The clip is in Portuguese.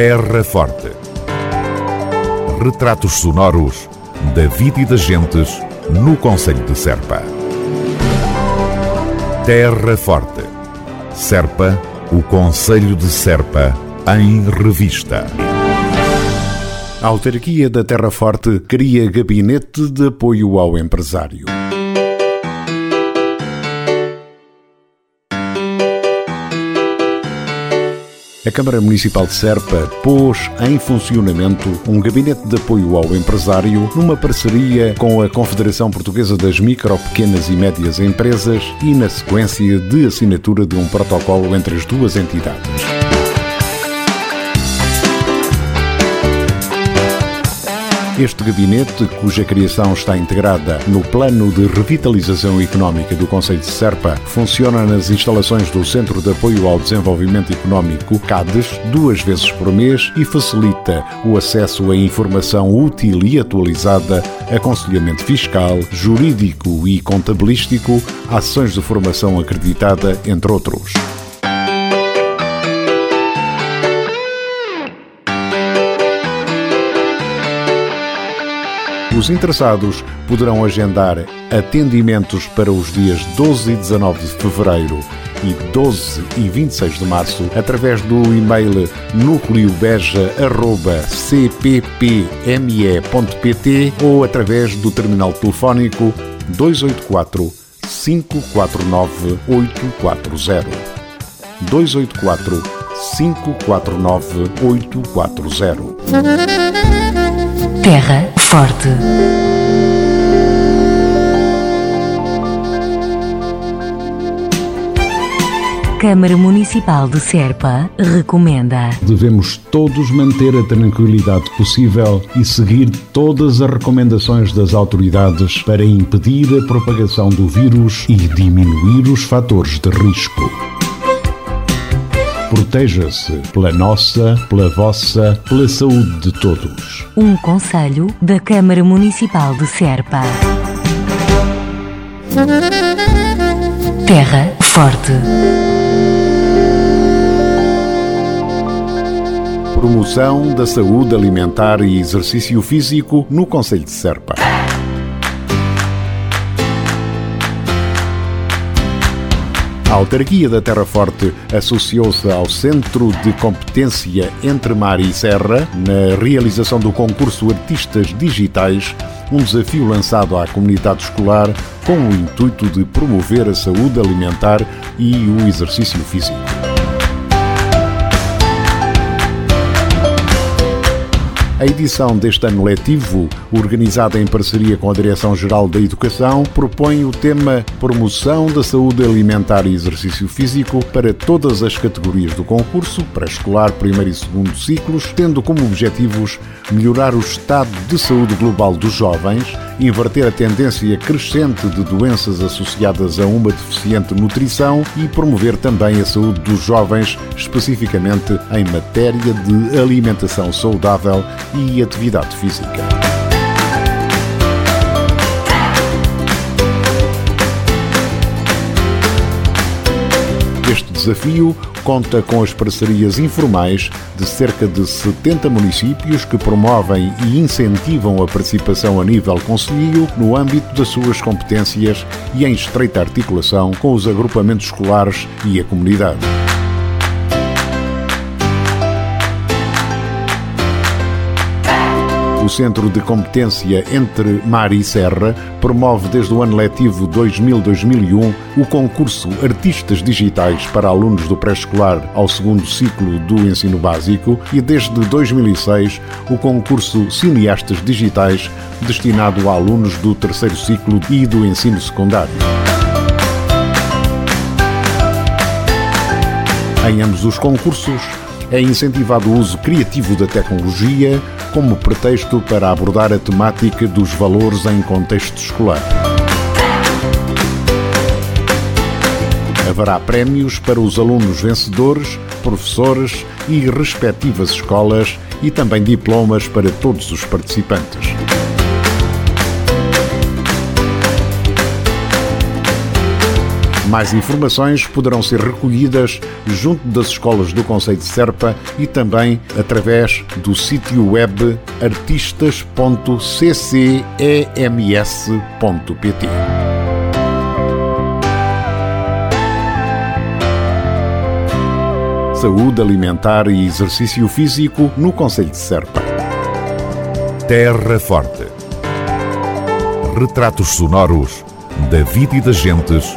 Terra Forte. Retratos sonoros da vida e das gentes no Conselho de Serpa. Terra Forte. Serpa, o Conselho de Serpa, em revista. A autarquia da Terra Forte cria gabinete de apoio ao empresário. A Câmara Municipal de Serpa pôs em funcionamento um gabinete de apoio ao empresário numa parceria com a Confederação Portuguesa das Micro, Pequenas e Médias Empresas e na sequência de assinatura de um protocolo entre as duas entidades. Este gabinete, cuja criação está integrada no Plano de Revitalização Económica do Conselho de Serpa, funciona nas instalações do Centro de Apoio ao Desenvolvimento Económico, CADES, duas vezes por mês e facilita o acesso a informação útil e atualizada, aconselhamento fiscal, jurídico e contabilístico, ações de formação acreditada, entre outros. Os interessados poderão agendar atendimentos para os dias 12 e 19 de fevereiro e 12 e 26 de março através do e-mail núcleobeja.cppme.pt ou através do terminal telefónico 284 549 840. 284 549 840. Terra Forte. Câmara Municipal de Serpa recomenda. Devemos todos manter a tranquilidade possível e seguir todas as recomendações das autoridades para impedir a propagação do vírus e diminuir os fatores de risco. Proteja-se pela nossa, pela vossa, pela saúde de todos. Um conselho da Câmara Municipal de Serpa. Terra Forte. Promoção da saúde alimentar e exercício físico no Conselho de Serpa. A autarquia da Terra Forte associou-se ao Centro de Competência Entre Mar e Serra na realização do concurso Artistas Digitais, um desafio lançado à comunidade escolar com o intuito de promover a saúde alimentar e o exercício físico. A edição deste ano letivo, organizada em parceria com a Direção-Geral da Educação, propõe o tema Promoção da Saúde Alimentar e Exercício Físico para todas as categorias do concurso, pré-escolar, primeiro e segundo ciclos, tendo como objetivos melhorar o estado de saúde global dos jovens, inverter a tendência crescente de doenças associadas a uma deficiente nutrição e promover também a saúde dos jovens, especificamente em matéria de alimentação saudável e atividade física. Este desafio conta com as parcerias informais de cerca de 70 municípios que promovem e incentivam a participação a nível concelhio no âmbito das suas competências e em estreita articulação com os agrupamentos escolares e a comunidade. O Centro de Competência Entre Mar e Serra promove desde o ano letivo 2000-2001 o concurso Artistas Digitais para alunos do pré-escolar ao segundo ciclo do ensino básico e desde 2006 o concurso Cineastas Digitais destinado a alunos do terceiro ciclo e do ensino secundário. Em ambos os concursos, é incentivado o uso criativo da tecnologia como pretexto para abordar a temática dos valores em contexto escolar. Haverá prémios para os alunos vencedores, professores e respectivas escolas e também diplomas para todos os participantes. Mais informações poderão ser recolhidas junto das escolas do Conselho de Serpa e também através do sítio web artistas.ccems.pt. Saúde alimentar e exercício físico no Conselho de Serpa. Terra Forte. Retratos sonoros da vida e das gentes